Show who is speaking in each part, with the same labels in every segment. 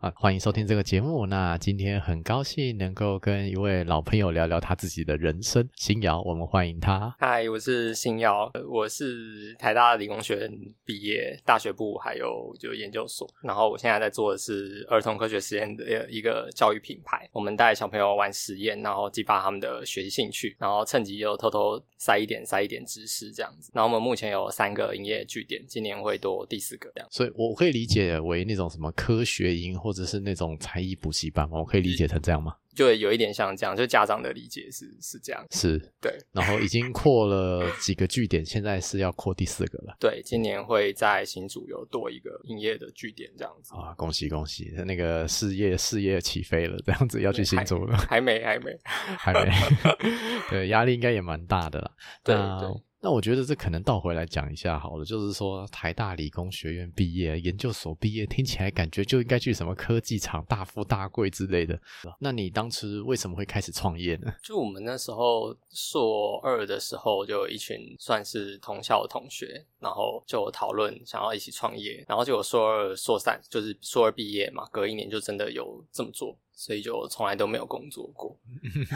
Speaker 1: 啊，欢迎收听这个节目。那今天很高兴能够跟一位老朋友聊聊他自己的人生。新瑶，我们欢迎他。
Speaker 2: 嗨，我是新瑶，我是台大理工学院毕业，大学部还有就研究所。然后我现在在做的是儿童科学实验的一个教育品牌。我们带小朋友玩实验，然后激发他们的学习兴趣，然后趁机又偷偷塞一点塞一点知识这样子。那我们目前有三个营业据点，今年会多第四个这样。
Speaker 1: 所以我可以理解为那种什么科学营或者是那种才艺补习班吗？我可以理解成这样吗？
Speaker 2: 就有一点像这样，就家长的理解是是这样。
Speaker 1: 是
Speaker 2: 对，
Speaker 1: 然后已经扩了几个据点，现在是要扩第四个了。
Speaker 2: 对，今年会在新竹有多一个营业的据点这样子。
Speaker 1: 啊，恭喜恭喜！那个事业事业起飞了，这样子要去新竹了。
Speaker 2: 还没还没
Speaker 1: 还没，对，压力应该也蛮大的啦。
Speaker 2: 对对
Speaker 1: 那我觉得这可能倒回来讲一下好了，就是说台大理工学院毕业、研究所毕业，听起来感觉就应该去什么科技厂大富大贵之类的。那你当时为什么会开始创业呢？
Speaker 2: 就我们那时候硕二的时候，就有一群算是同校的同学，然后就讨论想要一起创业，然后就有硕二、硕三，就是硕二毕业嘛，隔一年就真的有这么做，所以就从来都没有工作过。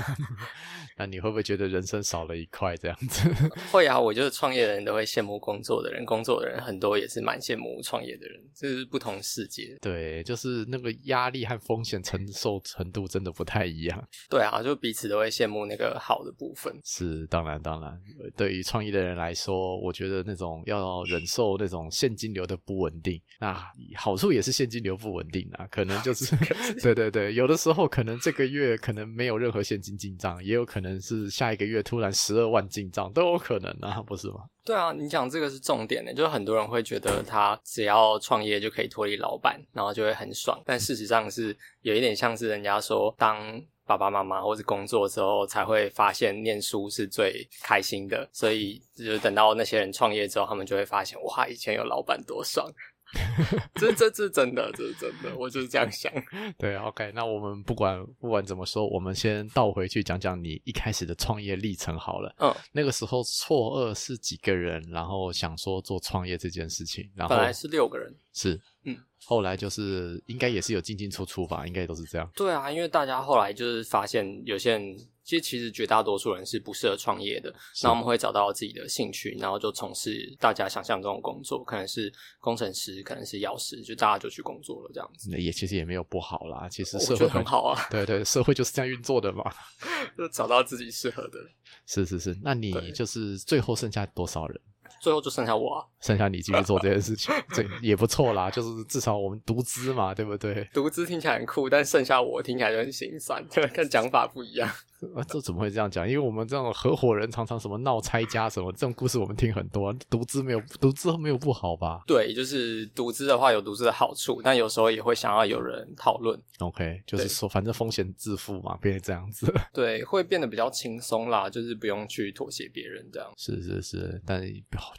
Speaker 1: 那你会不会觉得人生少了一块这样子？
Speaker 2: 会啊，我觉得创业的人都会羡慕工作的人，工作的人很多也是蛮羡慕创业的人，这是不同世界。
Speaker 1: 对，就是那个压力和风险承受程度真的不太一样。
Speaker 2: 对啊，就彼此都会羡慕那个好的部分。
Speaker 1: 是，当然，当然，呃对于创业的人来说，我觉得那种要忍受那种现金流的不稳定，那好处也是现金流不稳定啊，可能就是，对对对，有的时候可能这个月可能没有任何现金进账，也有可能是下一个月突然十二万进账，都有可能啊，不是吗？
Speaker 2: 对啊，你讲这个是重点的，就是很多人会觉得他只要创业就可以脱离老板，然后就会很爽，但事实上是有一点像是人家说当。爸爸妈妈或是工作之后，才会发现念书是最开心的，所以就等到那些人创业之后，他们就会发现，哇，以前有老板多爽。这这这真的，这是真的，我就是这样想。
Speaker 1: 对，OK，那我们不管不管怎么说，我们先倒回去讲讲你一开始的创业历程好了。
Speaker 2: 嗯，
Speaker 1: 那个时候错愕是几个人，然后想说做创业这件事情，然后
Speaker 2: 本来是六个人，
Speaker 1: 是
Speaker 2: 嗯，
Speaker 1: 后来就是应该也是有进进出出吧，应该都是这样。
Speaker 2: 对啊，因为大家后来就是发现，有些人其实其实绝大多数人是不适合创业的，那我们会找到自己的兴趣，然后就从事大家想象中的工作，可能是工程师，可能是药师，就大家就去工作了这样子。
Speaker 1: 那也其实也没有不好啦，其实社会
Speaker 2: 很好啊，
Speaker 1: 对对，社会就是这样运作的嘛。
Speaker 2: 就找到自己适合的，
Speaker 1: 是是是，那你就是最后剩下多少人？
Speaker 2: 最后就剩下我啊，
Speaker 1: 剩下你继续做这件事情，这也不错啦。就是至少我们独资嘛，对不对？
Speaker 2: 独资听起来很酷，但剩下我听起来就很心酸，对，跟讲法不一样。
Speaker 1: 啊，这怎么会这样讲？因为我们这种合伙人常常什么闹拆家什么这种故事，我们听很多。独资没有独资没有不好吧
Speaker 2: 对，就是独资的话有独资的好处，但有时候也会想要有人讨论
Speaker 1: ，？OK，就是说反正风险自负嘛，变成这样子。
Speaker 2: 对，会变得比较轻松啦，就是不用去妥协别人这样。
Speaker 1: 是是是，但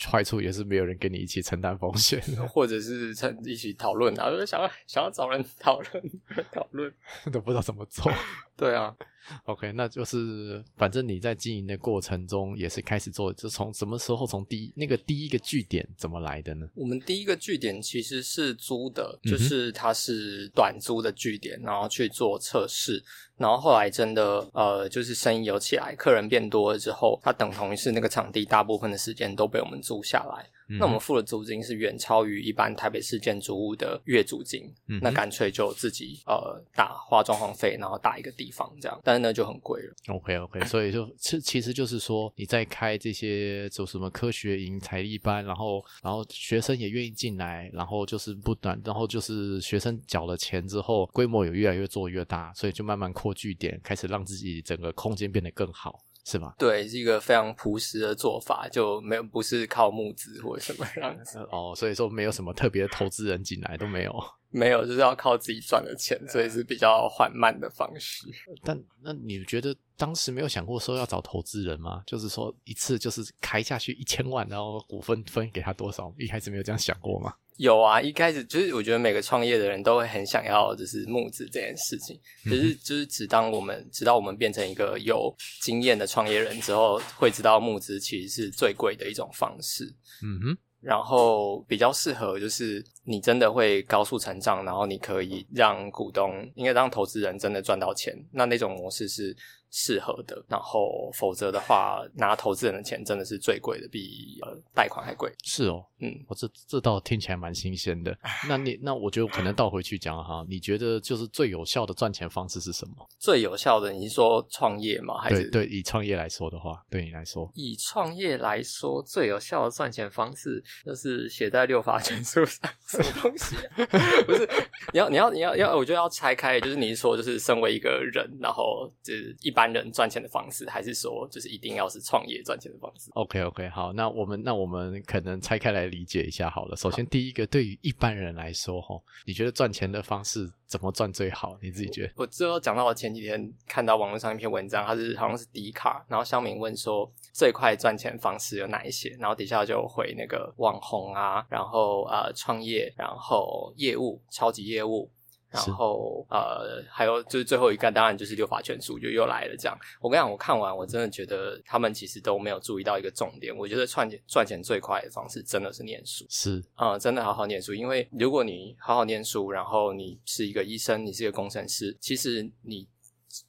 Speaker 1: 坏处也是没有人跟你一起承担风险。
Speaker 2: 或者是趁一起讨论啊，就是想要想要找人讨论 讨论。
Speaker 1: 都不知道怎么做。
Speaker 2: 对啊
Speaker 1: ，OK，那就是反正你在经营的过程中也是开始做，就从什么时候从第一那个第一个据点怎么来的呢？
Speaker 2: 我们第一个据点其实是租的，就是它是短租的据点，然后去做测试。然后后来真的呃，就是生意有起来，客人变多了之后，它等同于是那个场地大部分的时间都被我们租下来。
Speaker 1: 嗯
Speaker 2: 那我们付的租金是远超于一般台北市建筑物的月租金，
Speaker 1: 嗯
Speaker 2: 那干脆就自己呃打花装潢费，然后打一个地方这样，但是呢就很贵了。
Speaker 1: OK OK，所以就其其实就是说你在开这些就什么科学营、才艺班，然后然后学生也愿意进来，然后就是不短，然后就是学生缴了钱之后，规模也越来越做越大，所以就慢慢扩据点，开始让自己整个空间变得更好。是吧？
Speaker 2: 对，是一个非常朴实的做法，就没有不是靠募资或者什么样子。
Speaker 1: 哦，所以说没有什么特别的投资人进来都没有。
Speaker 2: 没有，就是要靠自己赚的钱，所以是比较缓慢的方式。
Speaker 1: 但那你觉得当时没有想过说要找投资人吗？就是说一次就是开下去一千万，然后股份分给他多少？一开始没有这样想过吗？
Speaker 2: 有啊，一开始就是我觉得每个创业的人都会很想要就是募资这件事情，可是就是只当我们直到我们变成一个有经验的创业人之后，会知道募资其实是最贵的一种方式。
Speaker 1: 嗯哼。
Speaker 2: 然后比较适合就是你真的会高速成长，然后你可以让股东应该让投资人真的赚到钱，那那种模式是。适合的，然后否则的话，拿投资人的钱真的是最贵的，比呃贷款还贵。
Speaker 1: 是哦，嗯，我这这倒听起来蛮新鲜的。那你那我觉得可能倒回去讲哈，你觉得就是最有效的赚钱方式是什么？
Speaker 2: 最有效的，你是说创业吗？还是
Speaker 1: 对以创业来说的话，对你来说，
Speaker 2: 以创业来说，最有效的赚钱方式就是写在六法全书上，什么东西？不是，你要你要你要要，我觉得要拆开，就是你说就是身为一个人，然后就是一般。人赚钱的方式，还是说就是一定要是创业赚钱的方式
Speaker 1: ？OK OK，好，那我们那我们可能拆开来理解一下好了。首先，第一个，对于一般人来说，哈，你觉得赚钱的方式怎么赚最好？你自己觉得？
Speaker 2: 我最后讲到我前几天看到网络上一篇文章，它是好像是迪卡，然后香明问说最快赚钱方式有哪一些？然后底下就回那个网红啊，然后呃创业，然后业务，超级业务。然后呃，还有就是最后一个，当然就是六法全书就又来了。这样，我跟你讲，我看完我真的觉得他们其实都没有注意到一个重点。我觉得赚钱赚钱最快的方式真的是念书，
Speaker 1: 是
Speaker 2: 啊，真的好好念书。因为如果你好好念书，然后你是一个医生，你是一个工程师，其实你。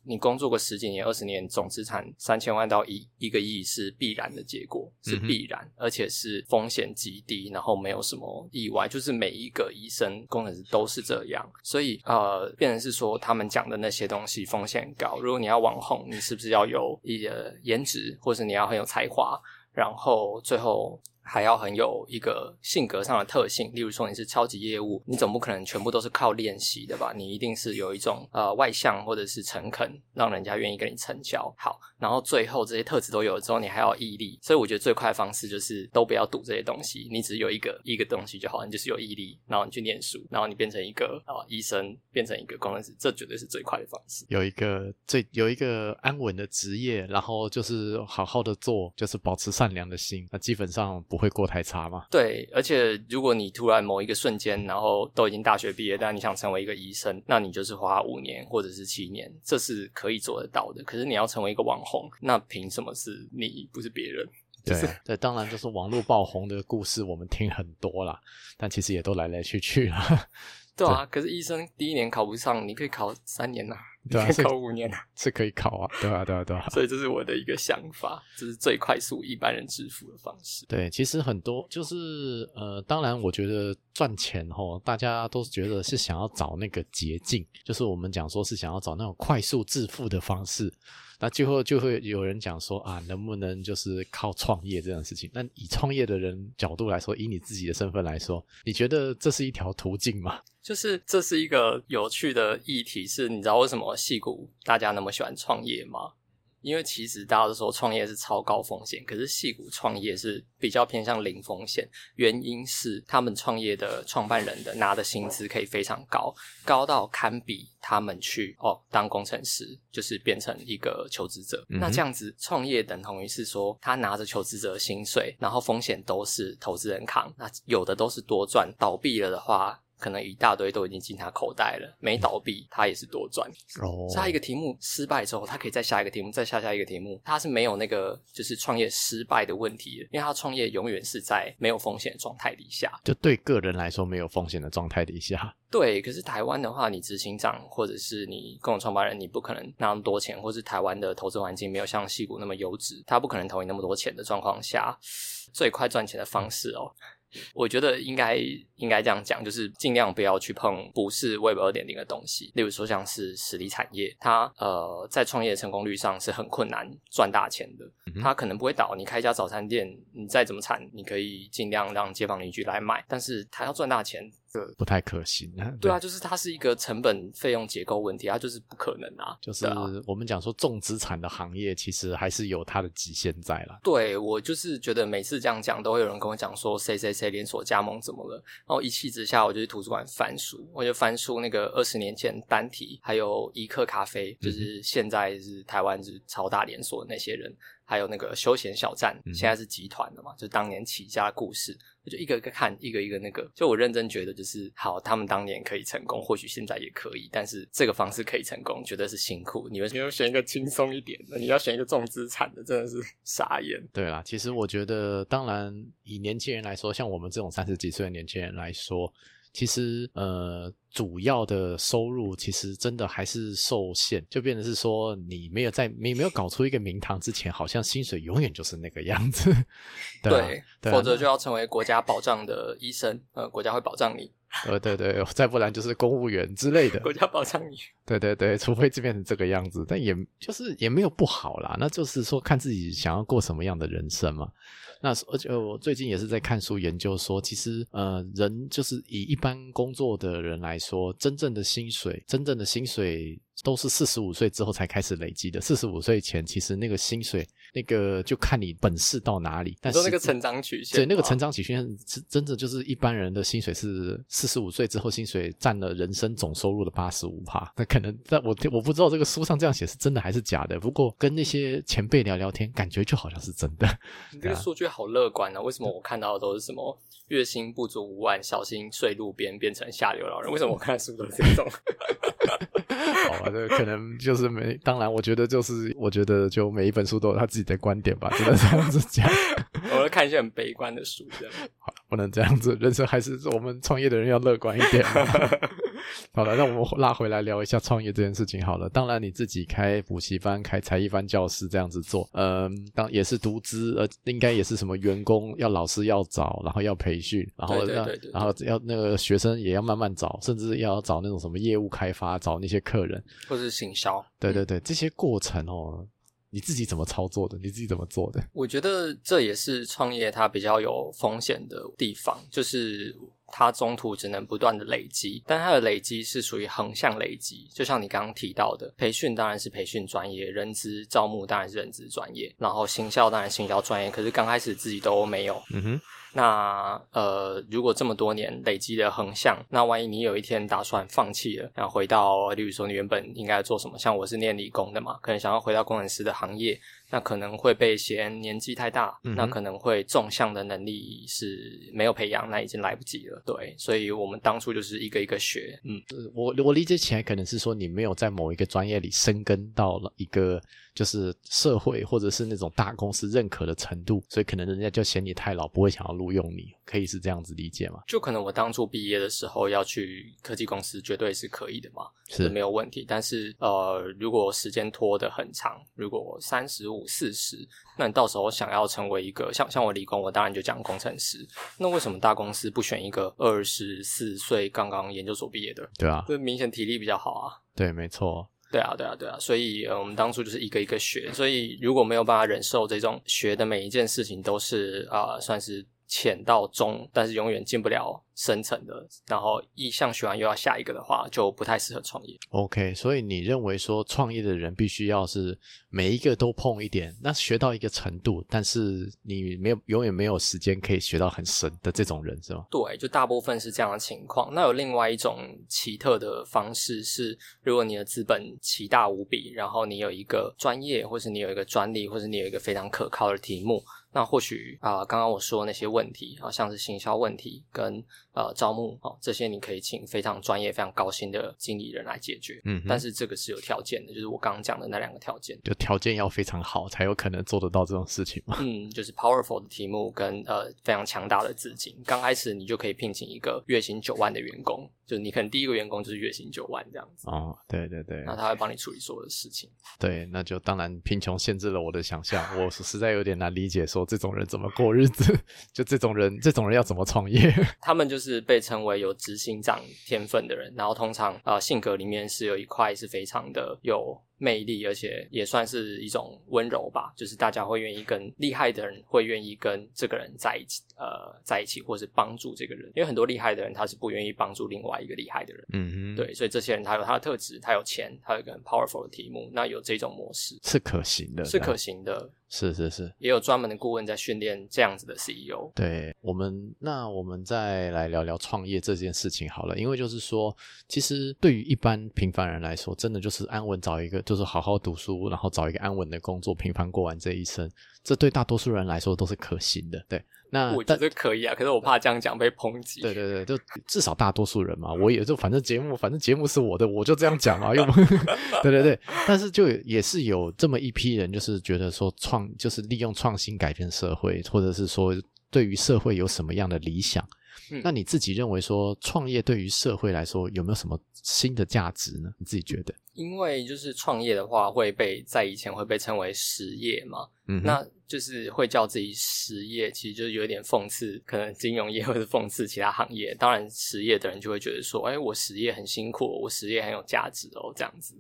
Speaker 2: 你工作个十几年、二十年，总资产三千万到一一个亿是必然的结果，是必然，而且是风险极低，然后没有什么意外，就是每一个医生、工程师都是这样。所以呃，变成是说他们讲的那些东西风险高。如果你要网红，你是不是要有一个颜值，或者你要很有才华，然后最后。还要很有一个性格上的特性，例如说你是超级业务，你总不可能全部都是靠练习的吧？你一定是有一种呃外向或者是诚恳，让人家愿意跟你成交。好，然后最后这些特质都有了之后，你还要毅力。所以我觉得最快的方式就是都不要赌这些东西，你只有一个一个东西就好，你就是有毅力，然后你去念书，然后你变成一个啊医生，变成一个工程师，这绝对是最快的方式。
Speaker 1: 有一个最有一个安稳的职业，然后就是好好的做，就是保持善良的心，那基本上。不会过太差吗？
Speaker 2: 对，而且如果你突然某一个瞬间，然后都已经大学毕业，但你想成为一个医生，那你就是花五年或者是七年，这是可以做得到的。可是你要成为一个网红，那凭什么是你不是别人？
Speaker 1: 对对，当然就是网络爆红的故事，我们听很多啦，但其实也都来来去去了。
Speaker 2: 对啊，可是医生第一年考不上，你可以考三年呐。对啊，考五年呐
Speaker 1: 是可以考啊，对啊，对啊，对啊。
Speaker 2: 所以这是我的一个想法，这是最快速一般人致富的方式。
Speaker 1: 对，其实很多就是呃，当然我觉得赚钱吼，大家都是觉得是想要找那个捷径，就是我们讲说是想要找那种快速致富的方式。那最后就会有人讲说啊，能不能就是靠创业这件事情？那以创业的人角度来说，以你自己的身份来说，你觉得这是一条途径吗？
Speaker 2: 就是这是一个有趣的议题，是你知道为什么戏骨大家那么喜欢创业吗？因为其实大家都说创业是超高风险，可是戏股创业是比较偏向零风险。原因是他们创业的创办人的拿的薪资可以非常高，高到堪比他们去哦当工程师，就是变成一个求职者。那这样子创业等同于是说他拿着求职者的薪水，然后风险都是投资人扛。那有的都是多赚，倒闭了的话。可能一大堆都已经进他口袋了，没倒闭，他也是多赚。哦，下一个题目失败之后，他可以再下一个题目，再下下一个题目，他是没有那个就是创业失败的问题的，因为他创业永远是在没有风险的状态底下。
Speaker 1: 就对个人来说，没有风险的状态底下。
Speaker 2: 对，可是台湾的话，你执行长或者是你共同创办人，你不可能拿那么多钱，或是台湾的投资环境没有像戏股那么优质，他不可能投你那么多钱的状况下，最快赚钱的方式哦。我觉得应该应该这样讲，就是尽量不要去碰不是 Web 二点零的东西，例如说像是实体产业，它呃在创业成功率上是很困难赚大钱的，它可能不会倒。你开一家早餐店，你再怎么惨，你可以尽量让街坊邻居来买，但是它要赚大钱，
Speaker 1: 这不太可行。
Speaker 2: 对啊，就是它是一个成本费用结构问题，它就是不可能啊。
Speaker 1: 就是我们讲说重资产的行业，其实还是有它的极限在了。
Speaker 2: 对我就是觉得每次这样讲，都会有人跟我讲说谁谁谁连锁加盟怎么了，然后一气之下，我就去图书馆翻书，我就翻书那个二十年前单体，还有一克咖啡，就是现在是台湾是超大连锁的那些人。还有那个休闲小站，现在是集团的嘛？就当年起家故事，我就一个一个看，一个一个那个。就我认真觉得，就是好，他们当年可以成功，或许现在也可以，但是这个方式可以成功，绝对是辛苦。你们你要选一个轻松一点的，你要选一个重资产的，真的是 傻眼。
Speaker 1: 对啦，其实我觉得，当然以年轻人来说，像我们这种三十几岁的年轻人来说。其实，呃，主要的收入其实真的还是受限，就变成是说，你没有在你没有搞出一个名堂之前，好像薪水永远就是那个样子。对，
Speaker 2: 否则就要成为国家保障的医生，呃，国家会保障你。
Speaker 1: 呃，对对，再不然就是公务员之类的，
Speaker 2: 国家保障你。
Speaker 1: 对对对，除非就变成这个样子，但也就是也没有不好啦，那就是说看自己想要过什么样的人生嘛。那而且我最近也是在看书研究说，其实呃，人就是以一般工作的人来说，真正的薪水，真正的薪水。都是四十五岁之后才开始累积的。四十五岁前，其实那个薪水，那个就看你本事到哪里。但是
Speaker 2: 那个成长曲线，
Speaker 1: 对，那个成长曲线是真的，就是一般人的薪水是四十五岁之后，薪水占了人生总收入的八十五帕。那可能在我我不知道这个书上这样写是真的还是假的。不过跟那些前辈聊聊天，感觉就好像是真的。
Speaker 2: 你这个数据好乐观啊！为什么我看到的都是什么月薪不足五万，小心睡路边变成下流老人？为什么我看的书都是这种？
Speaker 1: 好吧，这可能就是没。当然，我觉得就是，我觉得就每一本书都有他自己的观点吧，只能这样子讲。
Speaker 2: 我会看一些很悲观的书，这样。
Speaker 1: 好，不能这样子，人生还是我们创业的人要乐观一点。好了，那我们拉回来聊一下创业这件事情。好了，当然你自己开补习班、开才艺班教室这样子做，嗯，当也是独资，呃，应该也是什么员工要老师要找，然后要培训，然后让，然后要那个学生也要慢慢找，甚至要找那种什么业务开发，找那些客人，
Speaker 2: 或是行销。
Speaker 1: 对对对，这些过程哦。你自己怎么操作的？你自己怎么做的？
Speaker 2: 我觉得这也是创业它比较有风险的地方，就是它中途只能不断的累积，但它的累积是属于横向累积。就像你刚刚提到的，培训当然是培训专业，人资招募当然是人资专业，然后行销当然行销专业，可是刚开始自己都没有。嗯哼。那呃，如果这么多年累积的横向，那万一你有一天打算放弃了，然后回到，例如说你原本应该做什么？像我是念理工的嘛，可能想要回到工程师的行业。那可能会被嫌年纪太大，那可能会纵向的能力是没有培养，那已经来不及了。对，所以我们当初就是一个一个学。
Speaker 1: 嗯，我我理解起来可能是说你没有在某一个专业里深耕到了一个就是社会或者是那种大公司认可的程度，所以可能人家就嫌你太老，不会想要录用你。可以是这样子理解吗？
Speaker 2: 就可能我当初毕业的时候要去科技公司，绝对是可以的嘛，是没有问题。但是呃，如果时间拖得很长，如果三十五。五四十，那你到时候想要成为一个像像我理工，我当然就讲工程师。那为什么大公司不选一个二十四岁刚刚研究所毕业的？
Speaker 1: 对啊，
Speaker 2: 就明显体力比较好啊。
Speaker 1: 对，没错。
Speaker 2: 对啊，对啊，对啊。所以呃，我们当初就是一个一个学。所以如果没有办法忍受这种学的每一件事情都是啊，算是浅到中，但是永远进不了。深层的，然后一项学完又要下一个的话，就不太适合创业。
Speaker 1: OK，所以你认为说创业的人必须要是每一个都碰一点，那学到一个程度，但是你没有永远没有时间可以学到很深的这种人是吗？
Speaker 2: 对，就大部分是这样的情况。那有另外一种奇特的方式是，如果你的资本奇大无比，然后你有一个专业，或是你有一个专利，或是你有一个非常可靠的题目，那或许啊，刚刚我说那些问题好，像是行销问题跟。呃，招募哦，这些你可以请非常专业、非常高薪的经理人来解决。嗯，但是这个是有条件的，就是我刚刚讲的那两个条件，
Speaker 1: 就条件要非常好，才有可能做得到这种事情嘛。
Speaker 2: 嗯，就是 powerful 的题目跟呃非常强大的资金。刚开始你就可以聘请一个月薪九万的员工，就你可能第一个员工就是月薪九万这样子。
Speaker 1: 哦，对对对，
Speaker 2: 那他会帮你处理所有的事情。
Speaker 1: 对，那就当然贫穷限制了我的想象，我实在有点难理解，说这种人怎么过日子？就这种人，这种人要怎么创业？
Speaker 2: 他们就是被称为有。有执行长天分的人，然后通常啊性格里面是有一块是非常的有魅力，而且也算是一种温柔吧。就是大家会愿意跟厉害的人，会愿意跟这个人在一起，呃，在一起，或是帮助这个人。因为很多厉害的人，他是不愿意帮助另外一个厉害的人。
Speaker 1: 嗯哼，
Speaker 2: 对，所以这些人他有他的特质，他有钱，他有一个很 powerful 的题目，那有这种模式
Speaker 1: 是可行的，
Speaker 2: 是可行的。
Speaker 1: 是是是，
Speaker 2: 也有专门的顾问在训练这样子的 CEO。
Speaker 1: 对我们，那我们再来聊聊创业这件事情好了。因为就是说，其实对于一般平凡人来说，真的就是安稳找一个，就是好好读书，然后找一个安稳的工作，平凡过完这一生。这对大多数人来说都是可行的。对，那
Speaker 2: 我觉得可以啊，可是我怕这样讲被抨击。
Speaker 1: 对对对，就至少大多数人嘛，我也就反正节目，反正节目是我的，我就这样讲啊，又 对对对，但是就也是有这么一批人，就是觉得说创。就是利用创新改变社会，或者是说对于社会有什么样的理想？那你自己认为说创业对于社会来说有没有什么新的价值呢？你自己觉得？
Speaker 2: 因为就是创业的话会被在以前会被称为实业嘛，
Speaker 1: 嗯，
Speaker 2: 那就是会叫自己实业，其实就是有点讽刺，可能金融业或者讽刺其他行业。当然实业的人就会觉得说，哎，我实业很辛苦，我实业很有价值哦，这样子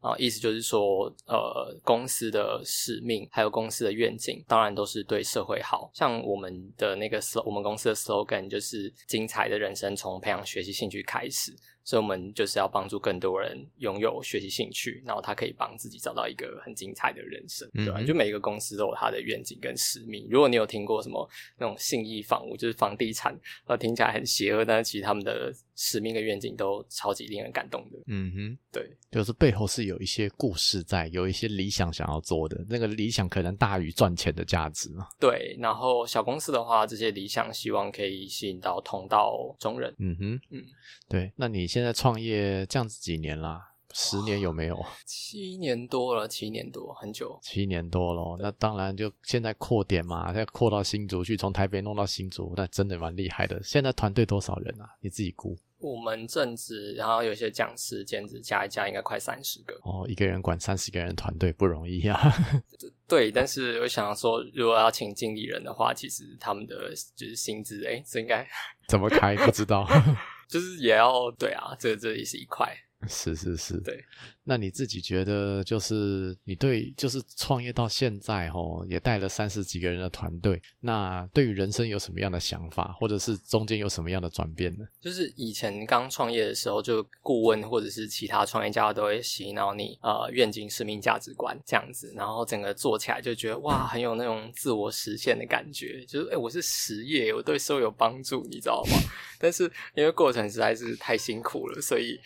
Speaker 2: 啊，意思就是说，呃，公司的使命还有公司的愿景，当然都是对社会好。像我们的那个 slogan，我们公司的 slogan 就是精彩的人生从培养学习兴趣开始。所以，我们就是要帮助更多人拥有学习兴趣，然后他可以帮自己找到一个很精彩的人生，对吧？就每一个公司都有他的愿景跟使命。如果你有听过什么那种信义房屋，就是房地产，呃，听起来很邪恶，但是其实他们的使命跟愿景都超级令人感动的。
Speaker 1: 嗯哼，
Speaker 2: 对，
Speaker 1: 就是背后是有一些故事在，有一些理想想要做的，那个理想可能大于赚钱的价值嘛。
Speaker 2: 对，然后小公司的话，这些理想希望可以吸引到同道中人。
Speaker 1: 嗯哼，
Speaker 2: 嗯，
Speaker 1: 对，那你现在创业这样子几年啦？十年有没有？
Speaker 2: 七年多了，七年多，很久。
Speaker 1: 七年多了，那当然就现在扩点嘛，再扩到新竹去，从台北弄到新竹，那真的蛮厉害的。现在团队多少人啊？你自己估？
Speaker 2: 我们正职，然后有些讲师、兼职加一加，应该快三十个。
Speaker 1: 哦，一个人管三十个人团队不容易啊。
Speaker 2: 对，但是我想说，如果要请经理人的话，其实他们的就是薪资，哎，这应该
Speaker 1: 怎么开？不知道。
Speaker 2: 就是也要对啊，这这也是一块。
Speaker 1: 是是是，
Speaker 2: 对。
Speaker 1: 那你自己觉得，就是你对，就是创业到现在哦，也带了三十几个人的团队，那对于人生有什么样的想法，或者是中间有什么样的转变呢？
Speaker 2: 就是以前刚创业的时候，就顾问或者是其他创业家都会洗脑你，呃，愿景、使命、价值观这样子，然后整个做起来就觉得哇，很有那种自我实现的感觉，就是哎，我是实业，我对社会有帮助，你知道吗？但是因为过程实在是太辛苦了，所以。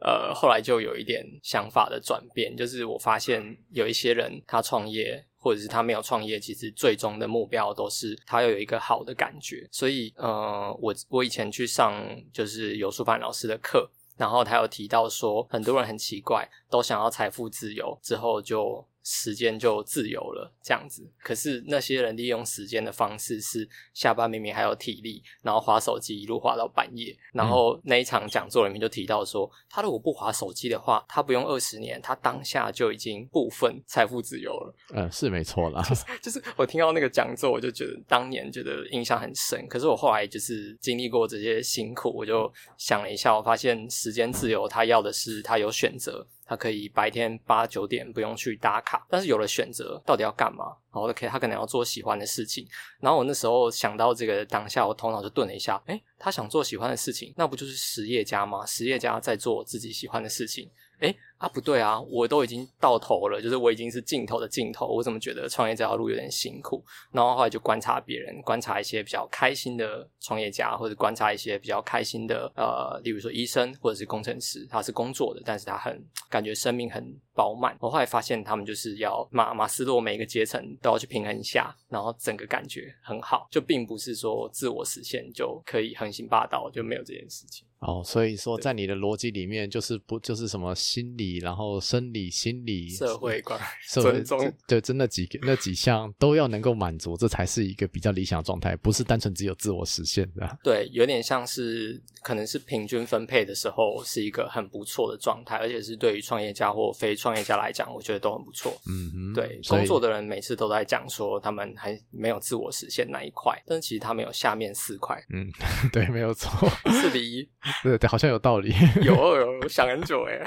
Speaker 2: 呃，后来就有一点想法的转变，就是我发现有一些人他创业，或者是他没有创业，其实最终的目标都是他要有一个好的感觉。所以，呃，我我以前去上就是尤淑凡老师的课，然后他有提到说，很多人很奇怪，都想要财富自由之后就。时间就自由了，这样子。可是那些人利用时间的方式是下班明明还有体力，然后划手机一路划到半夜。然后那一场讲座里面就提到说，他如果不划手机的话，他不用二十年，他当下就已经部分财富自由了。
Speaker 1: 嗯，是没错啦。
Speaker 2: 就是我听到那个讲座，我就觉得当年觉得印象很深。可是我后来就是经历过这些辛苦，我就想了一下，我发现时间自由，他要的是他有选择。他可以白天八九点不用去打卡，但是有了选择，到底要干嘛？然后 OK，他可能要做喜欢的事情。然后我那时候想到这个当下，我头脑就顿了一下，诶，他想做喜欢的事情，那不就是实业家吗？实业家在做自己喜欢的事情。诶，啊不对啊，我都已经到头了，就是我已经是尽头的尽头，我怎么觉得创业这条路有点辛苦？然后后来就观察别人，观察一些比较开心的创业家，或者观察一些比较开心的呃，例如说医生或者是工程师，他是工作的，但是他很感觉生命很饱满。我后来发现他们就是要马马斯洛每一个阶层都要去平衡一下，然后整个感觉很好，就并不是说自我实现就可以横行霸道，就没有这件事情。
Speaker 1: 哦，所以说在你的逻辑里面，就是不就是什么心理，然后生理、心理、
Speaker 2: 社会观、
Speaker 1: 尊重，对，真那几个那几项都要能够满足，这才是一个比较理想状态，不是单纯只有自我实现的。
Speaker 2: 对，有点像是可能是平均分配的时候是一个很不错的状态，而且是对于创业家或非创业家来讲，我觉得都很不错。
Speaker 1: 嗯哼，
Speaker 2: 对，工作的人每次都在讲说他们还没有自我实现那一块，但是其实他们有下面四块。
Speaker 1: 嗯，对，没有错，
Speaker 2: 四比一。
Speaker 1: 对对，好像有道理。
Speaker 2: 有有，我想很久哎。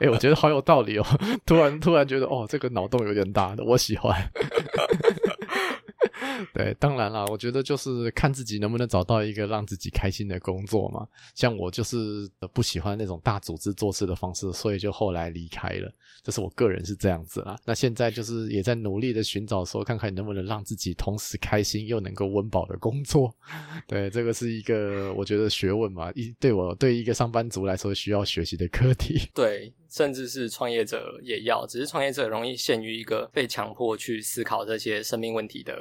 Speaker 1: 哎，我觉得好有道理哦。突然突然觉得，哦，这个脑洞有点大的，我喜欢。对，当然啦，我觉得就是看自己能不能找到一个让自己开心的工作嘛。像我就是不喜欢那种大组织做事的方式，所以就后来离开了。这是我个人是这样子啦。那现在就是也在努力的寻找，说看看能不能让自己同时开心又能够温饱的工作。对，这个是一个我觉得学问嘛，一对我对一个上班族来说需要学习的课题。
Speaker 2: 对。甚至是创业者也要，只是创业者容易陷于一个被强迫去思考这些生命问题的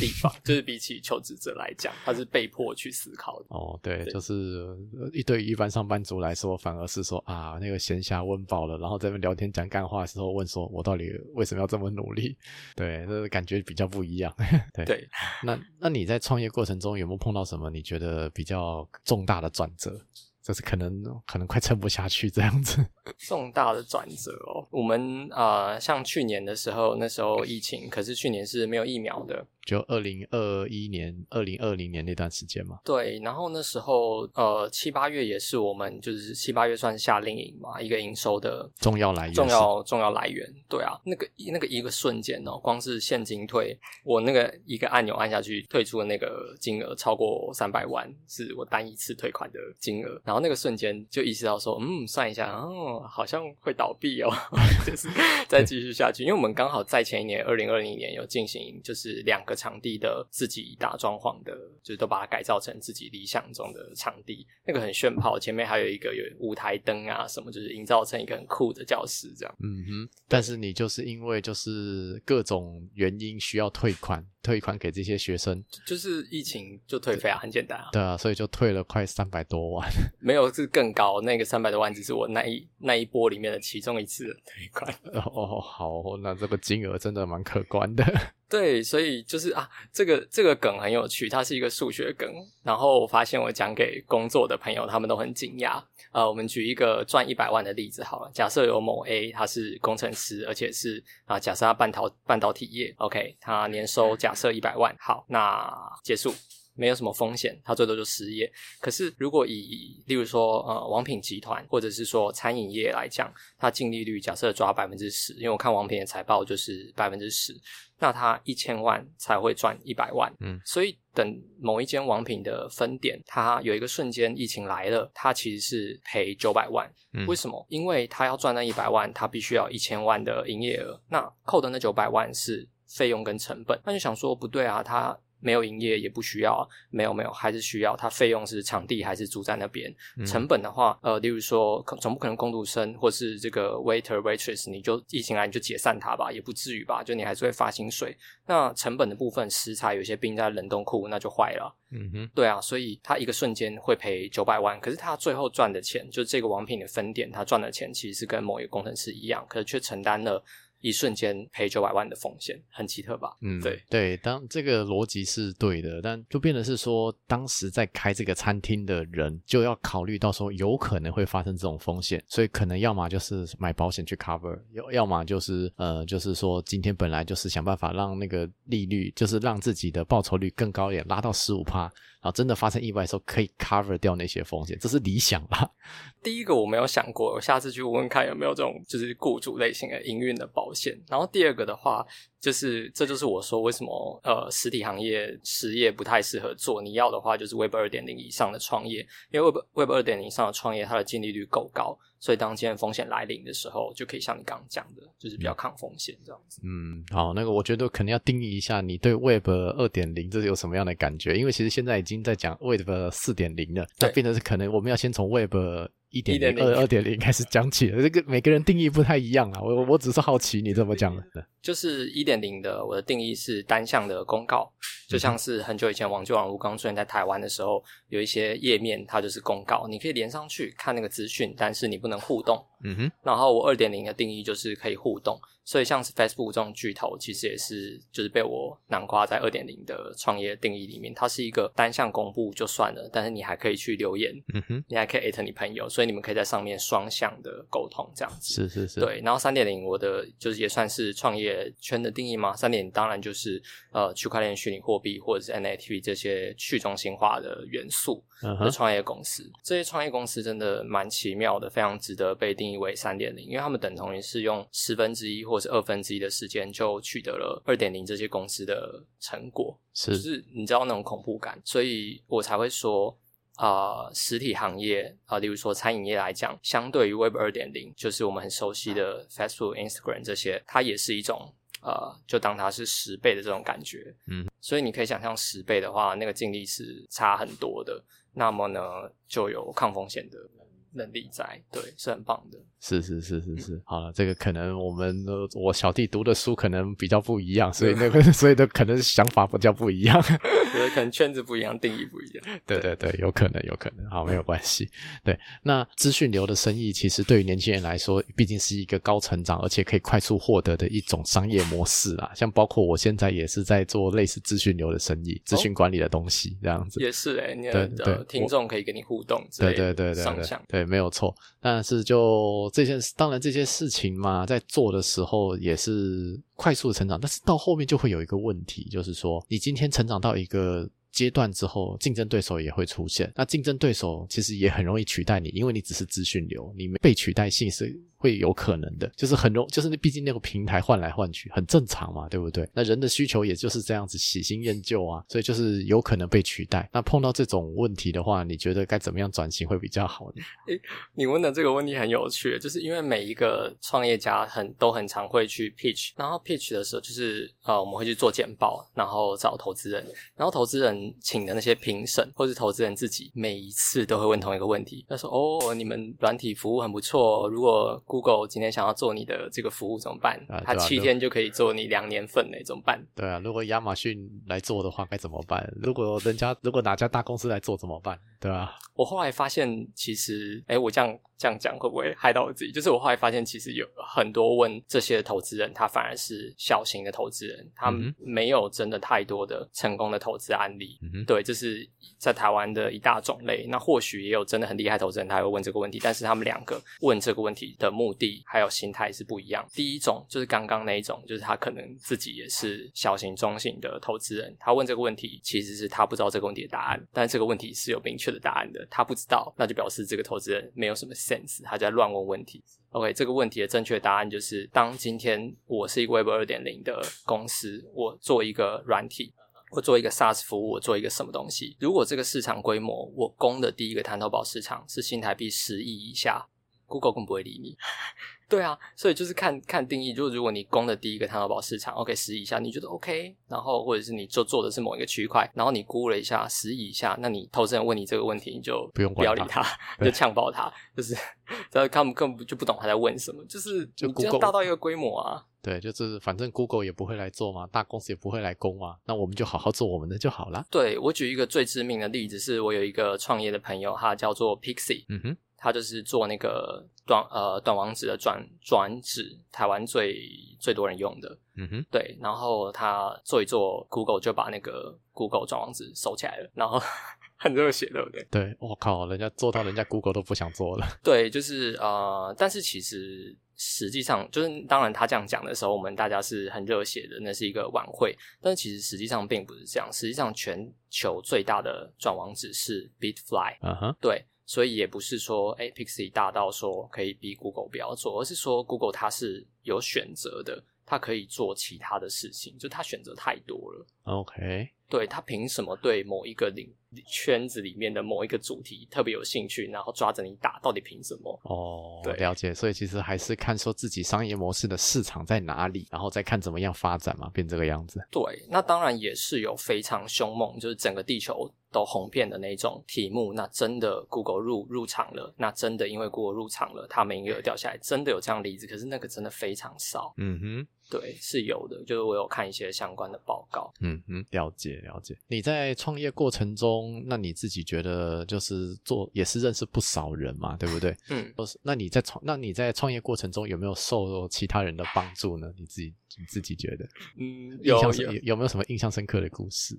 Speaker 2: 地方，就是比起求职者来讲，他是被迫去思考的。
Speaker 1: 哦，对，就是一对于一般上班族来说，反而是说啊，那个闲暇温饱了，然后在那聊天讲干话的时候，问说我到底为什么要这么努力？对，这个感觉比较不一样。对，那那你在创业过程中有没有碰到什么你觉得比较重大的转折？就是可能可能快撑不下去这样子，
Speaker 2: 重大的转折哦。我们啊，像去年的时候，那时候疫情，可是去年是没有疫苗的。
Speaker 1: 就二零二一年、二零二零年那段时间嘛。
Speaker 2: 对，然后那时候呃七八月也是我们就是七八月算夏令营嘛，一个营收的
Speaker 1: 重要来源，
Speaker 2: 重要重要来源。对啊，那个那个一个瞬间哦，光是现金退，我那个一个按钮按下去，退出的那个金额超过三百万，是我单一次退款的金额。然后那个瞬间就意识到说，嗯，算一下，哦，好像会倒闭哦，就是再继续下去，因为我们刚好在前一年二零二零年有进行就是两个。场地的自己打装潢的，就是都把它改造成自己理想中的场地，那个很炫炮，前面还有一个有舞台灯啊什么，就是营造成一个很酷的教室这样。
Speaker 1: 嗯哼，但是你就是因为就是各种原因需要退款。退款给这些学生，
Speaker 2: 就是疫情就退费啊，很简单啊。
Speaker 1: 对啊，所以就退了快三百多万。
Speaker 2: 没有是更高，那个三百多万只是我那一那一波里面的其中一次退款。
Speaker 1: 哦，好，那这个金额真的蛮可观的。
Speaker 2: 对，所以就是啊，这个这个梗很有趣，它是一个数学梗。然后我发现我讲给工作的朋友，他们都很惊讶。呃，我们举一个赚一百万的例子好了。假设有某 A，他是工程师，而且是啊，假设他半导半导体业，OK，他年收假设一百万。好，那结束，没有什么风险，他最多就失业。可是如果以例如说呃王品集团或者是说餐饮业来讲，它净利率假设抓百分之十，因为我看王品的财报就是百分之十。那他一千万才会赚一百万，嗯，所以等某一间王品的分店，它有一个瞬间疫情来了，它其实是赔九百万，为什么？因为它要赚那一百万，它必须要一千万的营业额，那扣的那九百万是费用跟成本，那就想说不对啊，他。没有营业也不需要，没有没有还是需要。它费用是场地还是租在那边？成本的话，呃，例如说，总不可能工读生或是这个 waiter waitress，你就疫情来你就解散它吧，也不至于吧？就你还是会发薪水。那成本的部分，食材有些冰在冷冻库，那就坏了。嗯哼，对啊，所以他一个瞬间会赔九百万，可是他最后赚的钱，就这个王品的分店，他赚的钱其实是跟某一个工程师一样，可是却承担了。一瞬间赔九百万的风险，很奇特吧？嗯，对
Speaker 1: 对，当这个逻辑是对的，但就变得是说，当时在开这个餐厅的人就要考虑到说，有可能会发生这种风险，所以可能要么就是买保险去 cover，要要么就是呃，就是说今天本来就是想办法让那个利率，就是让自己的报酬率更高一点，拉到十五趴。然后真的发生意外的时候，可以 cover 掉那些风险，这是理想啦？
Speaker 2: 第一个我没有想过，我下次去问问看有没有这种就是雇主类型的营运的保险。然后第二个的话。就是，这就是我说为什么呃实体行业实业不太适合做。你要的话，就是 Web 二点零以上的创业，因为 Web Web 二点零以上的创业，它的净利率够高，所以当今天风险来临的时候，就可以像你刚刚讲的，就是比较抗风险这样子。
Speaker 1: 嗯，好，那个我觉得可能要定义一下，你对 Web 二点零这是有什么样的感觉？因为其实现在已经在讲 Web 四点零了，那变成是可能我们要先从 Web 一点零、二二点零开始讲起了。这个每个人定义不太一样啊，我我只是好奇你怎么讲的。
Speaker 2: 就是一点零的，我的定义是单向的公告，就像是很久以前网际网络刚出现在台湾的时候，有一些页面它就是公告，你可以连上去看那个资讯，但是你不能互动。嗯哼。然后我二点零的定义就是可以互动，所以像是 Facebook 这种巨头，其实也是就是被我囊括在二点零的创业定义里面，它是一个单向公布就算了，但是你还可以去留言，嗯哼，你还可以艾特你朋友，所以你们可以在上面双向的沟通这样子。
Speaker 1: 是是是。
Speaker 2: 对，然后三点零我的就是也算是创业。业圈的定义吗？三点当然就是呃区块链、虚拟货币或者是 NFT 这些去中心化的元素的创业公司。这些创业公司真的蛮奇妙的，非常值得被定义为三点零，因为他们等同于是用十分之一或是二分之一的时间就取得了二点零这些公司的成果，
Speaker 1: 是就是
Speaker 2: 你知道那种恐怖感，所以我才会说。啊，实体行业啊，例如说餐饮业来讲，相对于 Web 二点零，就是我们很熟悉的 Facebook、Instagram 这些，它也是一种呃，就当它是十倍的这种感觉。
Speaker 1: 嗯，
Speaker 2: 所以你可以想象十倍的话，那个净利是差很多的。那么呢，就有抗风险的能力在，对，是很棒的。
Speaker 1: 是是是是是，好了，这个可能我们我小弟读的书可能比较不一样，所以 那个所以的可能想法比较不一样。
Speaker 2: 可能圈子不一样，定义不一样。
Speaker 1: 对对对，有可能，有可能。好，没有关系。对，那资讯流的生意，其实对于年轻人来说，毕竟是一个高成长而且可以快速获得的一种商业模式啊。像包括我现在也是在做类似资讯流的生意，资讯管理的东西这样子。
Speaker 2: 也是哎，你的听众可以跟你互动，
Speaker 1: 对对对对对，对，没有错。但是就这件事，当然这些事情嘛，在做的时候也是。快速成长，但是到后面就会有一个问题，就是说，你今天成长到一个阶段之后，竞争对手也会出现。那竞争对手其实也很容易取代你，因为你只是资讯流，你被取代性是。会有可能的，就是很容，就是那毕竟那个平台换来换去很正常嘛，对不对？那人的需求也就是这样子喜新厌旧啊，所以就是有可能被取代。那碰到这种问题的话，你觉得该怎么样转型会比较好呢？
Speaker 2: 诶，你问的这个问题很有趣，就是因为每一个创业家很都很常会去 pitch，然后 pitch 的时候就是呃我们会去做简报，然后找投资人，然后投资人请的那些评审或是投资人自己，每一次都会问同一个问题，他说：“哦，你们软体服务很不错，如果。” Google 今天想要做你的这个服务怎么办？他七天就可以做你两年份呢，怎么办？
Speaker 1: 对啊，如果亚马逊来做的话该怎么办？如果人家如果哪家大公司来做怎么办？对啊，
Speaker 2: 我后来发现其实，哎，我这样。这样讲会不会害到我自己？就是我后来发现，其实有很多问这些投资人，他反而是小型的投资人，他没有真的太多的成功的投资案例。嗯对，这是在台湾的一大种类。那或许也有真的很厉害投资人，他会问这个问题，但是他们两个问这个问题的目的还有心态是不一样。第一种就是刚刚那一种，就是他可能自己也是小型中型的投资人，他问这个问题其实是他不知道这个问题的答案，但这个问题是有明确的答案的，他不知道，那就表示这个投资人没有什么。sense，他在乱问问题。OK，这个问题的正确答案就是：当今天我是一个 Web 二点零的公司，我做一个软体，我做一个 SaaS 服务，我做一个什么东西？如果这个市场规模，我供的第一个弹头宝市场是新台币十亿以下，Google 更不会理你。对啊，所以就是看看定义。就如果你攻的第一个探到宝市场，OK 十以下，你觉得 OK，然后或者是你就做的是某一个区块，然后你估了一下十以下，那你投资人问你这个问题，你就
Speaker 1: 不用
Speaker 2: 不要理他，就呛爆他，就是 他他们根本就不懂他在问什么，就是就 Google 大到一个规模啊。
Speaker 1: 对，就是反正 Google 也不会来做嘛，大公司也不会来攻嘛，那我们就好好做我们的就好了。
Speaker 2: 对我举一个最致命的例子，是我有一个创业的朋友，他叫做 Pixie，
Speaker 1: 嗯哼。
Speaker 2: 他就是做那个短呃短网址的转转址，台湾最最多人用的，
Speaker 1: 嗯哼，
Speaker 2: 对。然后他做一做，Google 就把那个 Google 转网址收起来了，然后 很热血，对不对？
Speaker 1: 对，我靠，人家做到人家 Google 都不想做了。
Speaker 2: 对，就是呃，但是其实实际上就是，当然他这样讲的时候，我们大家是很热血的，那是一个晚会。但是其实实际上并不是这样，实际上全球最大的转网址是 Bitfly，
Speaker 1: 嗯哼，
Speaker 2: 对。所以也不是说，哎，Pixie 大到说可以逼 Google 不要做，而是说 Google 它是有选择的，它可以做其他的事情，就它选择太多了。
Speaker 1: OK，
Speaker 2: 对，它凭什么对某一个领圈子里面的某一个主题特别有兴趣，然后抓着你打，到底凭什么？
Speaker 1: 哦，
Speaker 2: 对，
Speaker 1: 了解。所以其实还是看说自己商业模式的市场在哪里，然后再看怎么样发展嘛，变这个样子。
Speaker 2: 对，那当然也是有非常凶猛，就是整个地球。都红遍的那种题目，那真的 Google 入入场了，那真的因为 Google 入场了，它名额掉下来，真的有这样例子，可是那个真的非常少。
Speaker 1: 嗯哼，
Speaker 2: 对，是有的，就是我有看一些相关的报告。
Speaker 1: 嗯哼，了解了解。你在创业过程中，那你自己觉得就是做也是认识不少人嘛，对不对？
Speaker 2: 嗯，
Speaker 1: 都是。那你在创那你在创业过程中有没有受其他人的帮助呢？你自己你自己觉得？
Speaker 2: 嗯，有有
Speaker 1: 有有没有什么印象深刻的故事？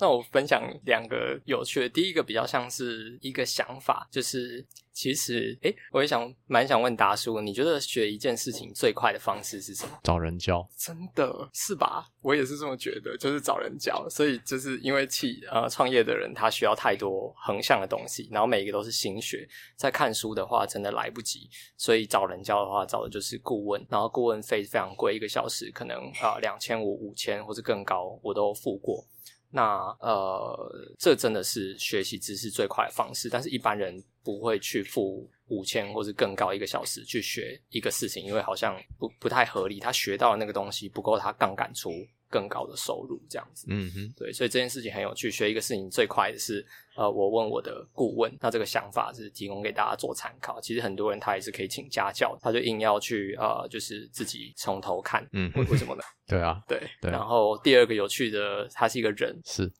Speaker 2: 那我分享两个有趣的，第一个比较像是一个想法，就是其实，诶，我也想蛮想问达叔，你觉得学一件事情最快的方式是什么？
Speaker 1: 找人教，
Speaker 2: 真的是吧？我也是这么觉得，就是找人教，所以就是因为企呃创业的人他需要太多横向的东西，然后每一个都是新学，在看书的话真的来不及，所以找人教的话找的就是顾问，然后顾问费非常贵，一个小时可能啊两千五、五千或者更高，我都付过。那呃，这真的是学习知识最快的方式，但是一般人不会去付五千或是更高一个小时去学一个事情，因为好像不不太合理，他学到的那个东西不够他杠杆出更高的收入，这样子。
Speaker 1: 嗯哼，
Speaker 2: 对，所以这件事情很有趣。学一个事情最快的是，呃，我问我的顾问，那这个想法是提供给大家做参考。其实很多人他也是可以请家教，他就硬要去呃，就是自己从头看，
Speaker 1: 嗯
Speaker 2: 为为什么呢？
Speaker 1: 对啊，
Speaker 2: 对，
Speaker 1: 对
Speaker 2: 然后第二个有趣的，他是一个人，
Speaker 1: 是，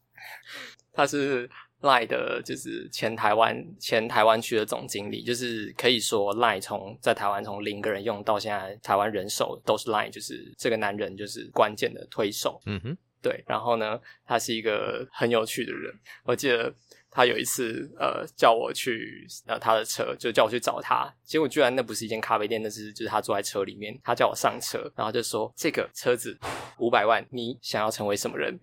Speaker 2: 他是赖的，就是前台湾前台湾区的总经理，就是可以说赖从在台湾从零个人用到现在，台湾人手都是赖，就是这个男人就是关键的推手。
Speaker 1: 嗯哼，
Speaker 2: 对，然后呢，他是一个很有趣的人。我记得他有一次呃叫我去呃他的车，就叫我去找他，结果居然那不是一间咖啡店，那是就是他坐在车里面，他叫我上车，然后就说这个车子五百万，你想要成为什么人？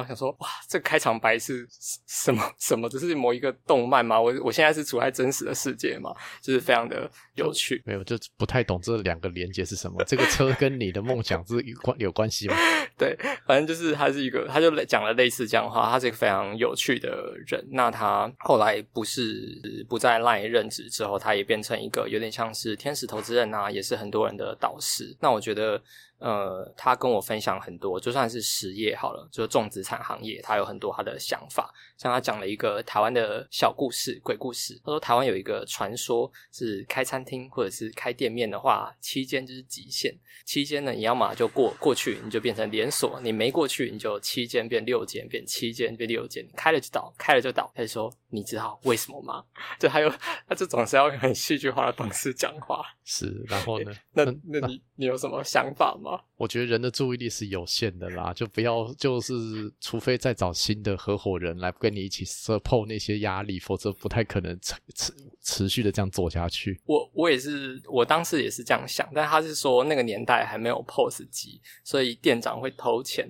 Speaker 2: 然后想说，哇，这个开场白是什么什么？这是某一个动漫吗？我我现在是处在真实的世界嘛，就是非常的有趣。
Speaker 1: 没有，就不太懂这两个连接是什么。这个车跟你的梦想是有关有关系吗？
Speaker 2: 对，反正就是他是一个，他就讲了类似这样的话，他是一个非常有趣的人。那他后来不是不在 LINE 任职之后，他也变成一个有点像是天使投资人啊，也是很多人的导师。那我觉得。呃，他跟我分享很多，就算是实业好了，就是重资产行业，他有很多他的想法。像他讲了一个台湾的小故事、鬼故事。他说台湾有一个传说，是开餐厅或者是开店面的话，期间就是极限。期间呢，你要么就过过去，你就变成连锁；你没过去，你就七间变六间，变七间变六间，开了就倒，开了就倒。他就说：“你知道为什么吗？” 就还有他就总是要用很戏剧化的方式讲话。
Speaker 1: 是，然后呢？
Speaker 2: 那那你你有什么想法吗？
Speaker 1: 我觉得人的注意力是有限的啦，就不要就是，除非再找新的合伙人来跟你一起 support 那些压力，否则不太可能持持持续的这样做下去。
Speaker 2: 我我也是，我当时也是这样想，但他是说那个年代还没有 POS 机，所以店长会偷钱，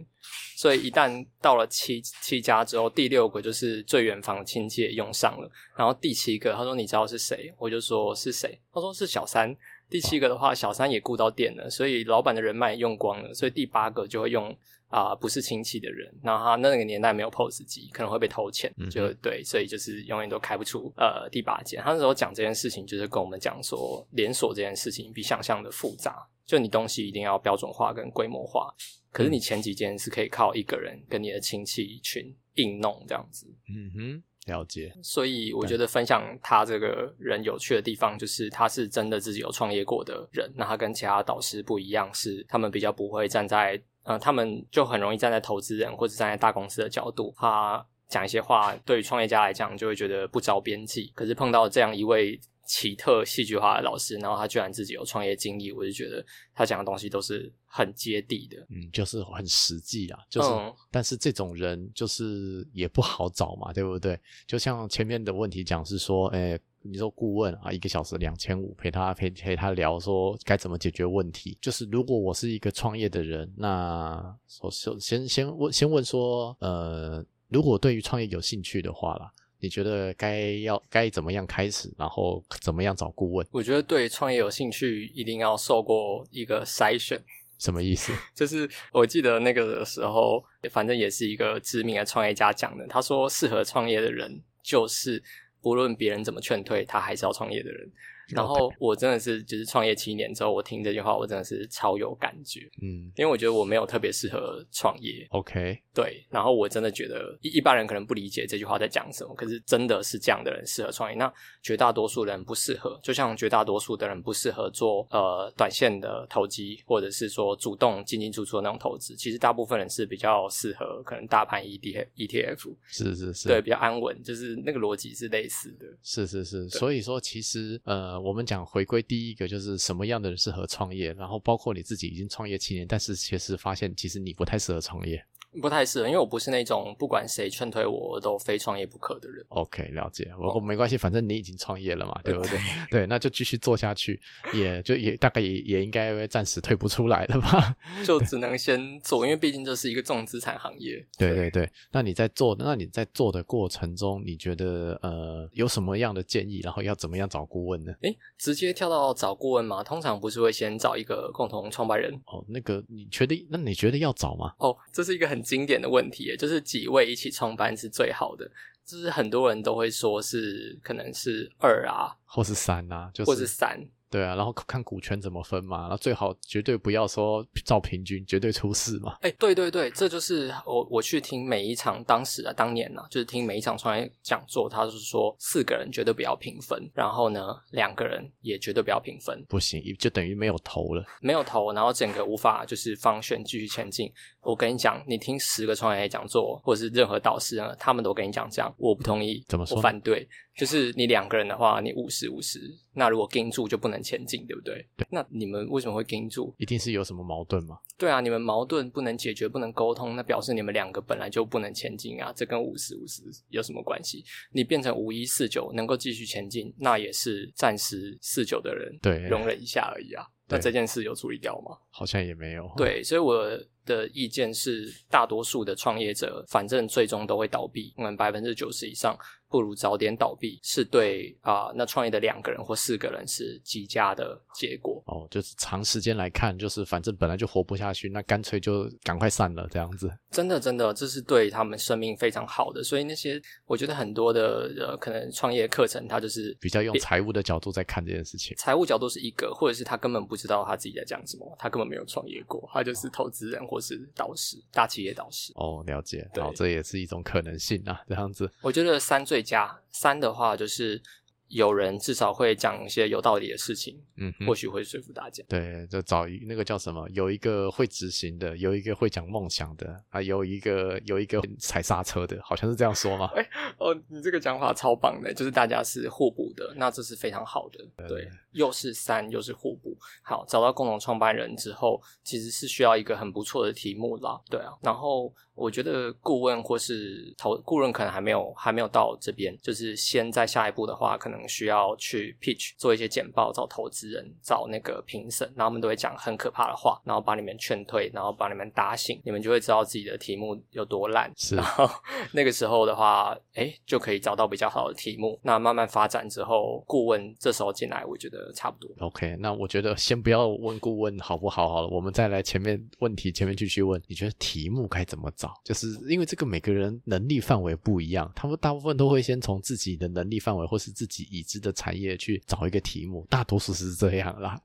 Speaker 2: 所以一旦到了七七家之后，第六个就是最远房亲戚也用上了，然后第七个他说你知道是谁，我就说是谁，他说是小三。第七个的话，小三也顾到店了，所以老板的人脉用光了，所以第八个就会用啊、不是亲戚的人。然后他那个年代没有 POS 机，可能会被偷钱，就对，所以就是永远都开不出呃第八间。他那时候讲这件事情，就是跟我们讲说，连锁这件事情比想象的复杂，就你东西一定要标准化跟规模化。可是你前几间是可以靠一个人跟你的亲戚群硬弄这样子，
Speaker 1: 嗯哼，了解。
Speaker 2: 所以我觉得分享他这个人有趣的地方，就是他是真的自己有创业过的人。那他跟其他导师不一样，是他们比较不会站在呃，他们就很容易站在投资人或者站在大公司的角度，他讲一些话，对于创业家来讲就会觉得不着边际。可是碰到这样一位奇特戏剧化的老师，然后他居然自己有创业经历，我就觉得他讲的东西都是很接地的。
Speaker 1: 嗯，就是很实际啊，就是，
Speaker 2: 嗯
Speaker 1: 但是这种人就是也不好找嘛，对不对？就像前面的问题讲是说，诶，你说顾问啊，一个小时两千五，陪他陪陪他聊说该怎么解决问题。就是如果我是一个创业的人，那首首先先问先问说，呃，如果对于创业有兴趣的话啦，你觉得该要该怎么样开始，然后怎么样找顾问？
Speaker 2: 我觉得对创业有兴趣，一定要受过一个筛选。
Speaker 1: 什么意思？
Speaker 2: 就是我记得那个时候，反正也是一个知名的创业家讲的。他说，适合创业的人，就是不论别人怎么劝退，他还是要创业的人。然后我真的是，就是创业七年之后，我听这句话，我真的是超有感觉，
Speaker 1: 嗯
Speaker 2: 因为我觉得我没有特别适合创业。
Speaker 1: ，OK，
Speaker 2: 对，然后我真的觉得一一般人可能不理解这句话在讲什么，可是真的是这样的人适合创业，那绝大多数人不适合，就像绝大多数的人不适合做呃短线的投机，或者是说主动进进出出的那种投资，其实大部分人是比较适合可能大盘 E D ETF，
Speaker 1: 是是是，
Speaker 2: 对，比较安稳，就是那个逻辑是类似的。
Speaker 1: 是是是，所以说其实呃，呃，我们讲回归第一个就是什么样的人适合创业，然后包括你自己已经创业七年，但是其实发现其实你不太适合创业。
Speaker 2: 不太适合，因为我不是那种不管谁劝退我我都非创业不可的人。
Speaker 1: OK，了解，我我没关系，反正你已经创业了嘛，对不对？对，那就继续做下去，也就也大概也也应该会暂时退不出来了吧？
Speaker 2: 就只能先做，因为毕竟这是一个重资产行业。
Speaker 1: 对对对，那你在做，那你在做的过程中，你觉得呃有什么样的建议？然后要怎么样找顾问呢？
Speaker 2: 诶，直接跳到找顾问嘛？通常不是会先找一个共同创办人？
Speaker 1: 哦，那个你觉得，那你觉得要找吗？
Speaker 2: 哦，这是一个很经典的问题耶，就是几位一起创办是最好的。就是很多人都会说是可能是二啊，
Speaker 1: 或是三啊，就是
Speaker 2: 或是三。
Speaker 1: 对啊，然后看股权怎么分嘛，然后最好绝对不要说照平均，绝对出事嘛。
Speaker 2: 哎，对对对，这就是我我去听每一场当时啊，当年呢、就是听每一场创业讲座，他是说四个人绝对不要平分，然后呢两个人也绝对不要平分，
Speaker 1: 不行，就等于没有头了。
Speaker 2: 没有投，然后整个无法就是方选继续前进。我跟你讲，你听十个创业讲座，或者是任何导师呢，他们都跟你讲这样，我不同意，
Speaker 1: 怎么说
Speaker 2: 我反对。就是你两个人的话，你五十五十，那如果盯住就不能前进，对不对？
Speaker 1: 对。
Speaker 2: 那你们为什么会盯住？
Speaker 1: 一定是有什么矛盾吗？
Speaker 2: 对啊，你们矛盾不能解决，不能沟通，那表示你们两个本来就不能前进啊。这跟五十五十有什么关系？你变成五一四九能够继续前进，那也是暂时四九的人
Speaker 1: 对
Speaker 2: 容忍一下而已啊。那这件事有处理掉吗？
Speaker 1: 好像也没有。
Speaker 2: 对，所以我的意见是，大多数的创业者，反正最终都会倒闭，嗯，百分之九十以上，不如早点倒闭，是对啊、那创业的两个人或四个人是极佳的结果。
Speaker 1: 哦，就是长时间来看，就是反正本来就活不下去，那干脆就赶快散了这样子。
Speaker 2: 真的，真的，这是对他们生命非常好的。所以那些我觉得很多的呃，可能创业课程，他就是
Speaker 1: 比较用财务的角度在看这件事情。
Speaker 2: 财务角度是一个，或者是他根本不知道他自己在讲什么，他根本没有创业过，他就是投资人或是导师，大企业导师。
Speaker 1: 哦，了解，
Speaker 2: 对
Speaker 1: 好，这也是一种可能性啊，这样子。
Speaker 2: 我觉得三最佳，三的话就是有人至少会讲一些有道理的事情，
Speaker 1: 嗯
Speaker 2: 或许会说服大家。
Speaker 1: 对，就找一那个叫什么，有一个会执行的，有一个会讲梦想的，啊，有一个有一个踩刹车的，好像是这样说吗？
Speaker 2: 哦，你这个讲法超棒的，就是大家是互补的，那这是非常好的。对，又是三，又是互补。好，找到共同创办人之后，其实是需要一个很不错的题目啦。对啊，然后我觉得顾问或是投顾问可能还没有还没有到这边，就是先在下一步的话，可能需要去 pitch 做一些简报，找投资人，找那个评审，然后他们都会讲很可怕的话，然后把你们劝退，然后把你们打醒，你们就会知道自己的题目有多烂。
Speaker 1: 是
Speaker 2: 然后 那个时候的话，哎，就可以找到比较好的题目。那慢慢发展之后，顾问这时候进来，我觉得差不多。
Speaker 1: OK，那我觉得先不要问顾问好不好好了，我们再来前面问题前面继续问，你觉得题目该怎么找？就是因为这个每个人能力范围不一样，他们大部分都会先从自己的能力范围或是自己已知的产业去找一个题目，大多数是这样啦，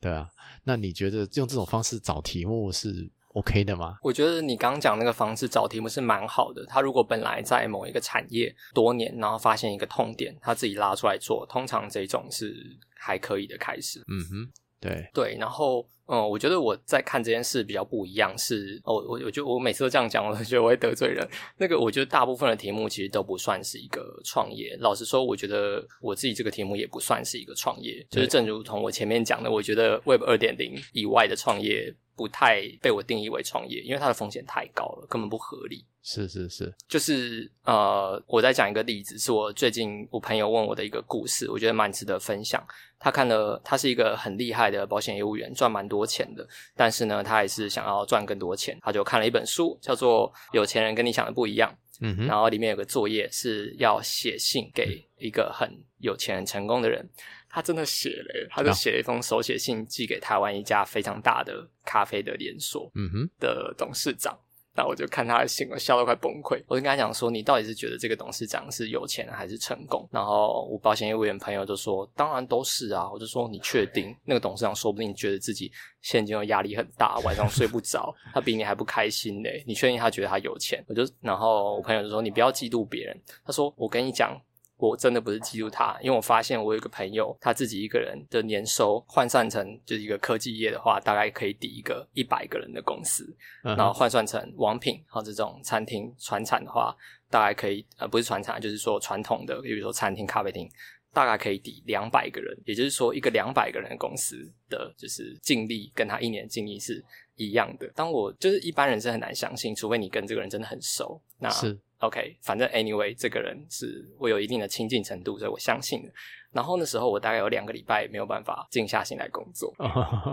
Speaker 1: 对啊。那你觉得用这种方式找题目是 OK 的吗？
Speaker 2: 我觉得你刚刚讲那个方式找题目是蛮好的。他如果本来在某一个产业多年，然后发现一个痛点，他自己拉出来做，通常这种是还可以的开始。
Speaker 1: 嗯哼，对，
Speaker 2: 对，然后嗯，我觉得我在看这件事比较不一样是，哦，我我觉得我每次都这样讲，我都觉得我会得罪人。那个我觉得大部分的题目其实都不算是一个创业。老实说，我觉得我自己这个题目也不算是一个创业，就是正如同我前面讲的，我觉得 Web 二点零以外的创业不太被我定义为创业，因为它的风险太高了，根本不合理。
Speaker 1: 是是是，
Speaker 2: 就是呃，我再讲一个例子，是我最近我朋友问我的一个故事，我觉得蛮值得分享。他看了，他是一个很厉害的保险业务员，赚蛮多钱的，但是呢，他还是想要赚更多钱，他就看了一本书，叫做《有钱人跟你想的不一样》，
Speaker 1: 嗯哼，
Speaker 2: 然后里面有个作业是要写信给一个很有钱、很成功的人。他真的写了，他就
Speaker 1: 啊
Speaker 2: 写了一封手写信寄给台湾一家非常大的咖啡的连锁。
Speaker 1: 嗯哼，
Speaker 2: 的董事长。那我就看他的信，我笑得快崩溃。我就跟他讲说：“你到底是觉得这个董事长是有钱还是成功？”然后我保险业务员朋友就说：“当然都是啊。”我就说：“你确定？那个董事长说不定觉得自己现金流压力很大，晚上睡不着，他比你还不开心嘞。你确定他觉得他有钱？”我就然后我朋友就说：“你不要嫉妒别人。”他说：“我跟你讲。”我真的不是嫉妒他，因为我发现我有一个朋友，他自己一个人的年收换算成就是一个科技业的话，大概可以抵一个一百个人的公司。
Speaker 1: 嗯
Speaker 2: 然后
Speaker 1: 哼
Speaker 2: 换算成王品和这种餐厅传产的话，大概可以呃不是传产，就是说传统的，比如说餐厅、咖啡厅，大概可以抵两百个人，也就是说，一个两百个人的公司的就是净利跟他一年净利是一样的。当我就是一般人是很难相信，除非你跟这个人真的很熟。那
Speaker 1: 是
Speaker 2: OK，反正 anyway，这个人是我有一定的亲近程度，所以我相信的。然后那时候我大概有两个礼拜没有办法静下心来工作，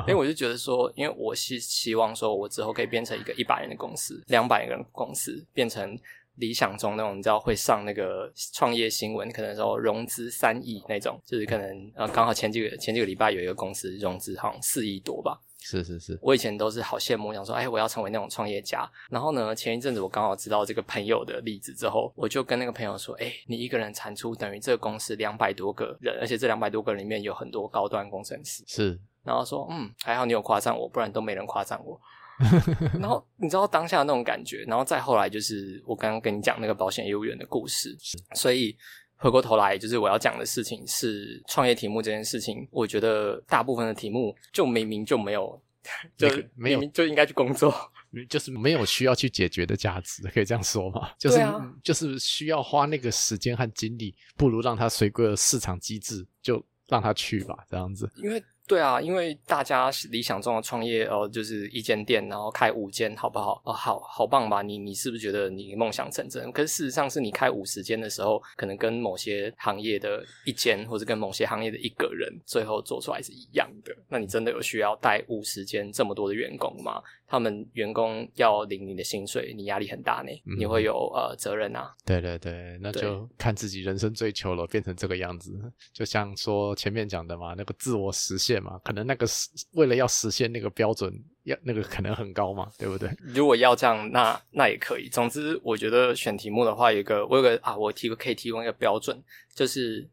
Speaker 2: 因为我就觉得说，因为我是希望说我之后可以变成一个一百人的公司、两百人的公司，变成理想中那种你知道会上那个创业新闻，可能说融资三亿那种，就是可能呃刚好前几个前几个礼拜有一个公司融资好像四亿多吧。
Speaker 1: 是是是，
Speaker 2: 我以前都是好羡慕，想说，哎，我要成为那种创业家。然后呢，前一阵子我刚好知道这个朋友的例子之后，我就跟那个朋友说，哎，你一个人产出等于这个公司两百多个人，而且这两百多个人里面有很多高端工程师。
Speaker 1: 是，
Speaker 2: 然后说，嗯，还好你有夸赞我，不然都没人夸赞我。然后你知道当下那种感觉，然后再后来就是我刚刚跟你讲那个保险业务员的故事，所以。回过头来，就是我要讲的事情是创业题目这件事情。我觉得大部分的题目就明明就没有，就
Speaker 1: 没有
Speaker 2: 就应该去工作，
Speaker 1: 就是没有需要去解决的价值，可以这样说吗？就是就是需要花那个时间和精力，不如让它随个市场机制，就让它去吧，这样子。
Speaker 2: 因为。对啊，因为大家理想中的创业哦，就是一间店，然后开五间，好不好？哦，好好棒吧？你你是不是觉得你梦想成真？可是事实上是你开五十间的时候，可能跟某些行业的一间，或者跟某些行业的一个人，最后做出来是一样的。那你真的有需要带五十间这么多的员工吗？他们员工要领你的薪水，你压力很大呢，你会有呃责任啊。
Speaker 1: 对对对，那就看自己人生追求了，变成这个样子。就像说前面讲的嘛，那个自我实现嘛，可能那个是为了要实现那个标准，要那个可能很高嘛，对不对？
Speaker 2: 如果要这样，那那也可以。总之，我觉得选题目的话，有一个我有个啊，我提个可以提供一个标准，就是。